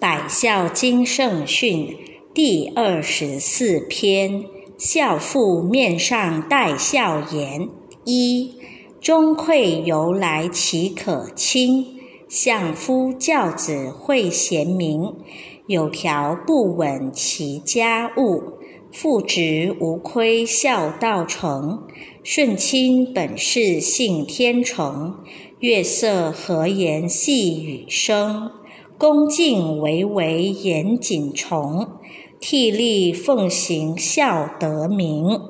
百孝经圣训第二十四篇：孝父面上带孝颜。一钟馗由来岂可轻？相夫教子会贤明，有条不紊其家务。父职无亏孝道成，顺亲本是性天成。月色和颜细雨声。恭敬唯为严谨从，替力奉行孝德名。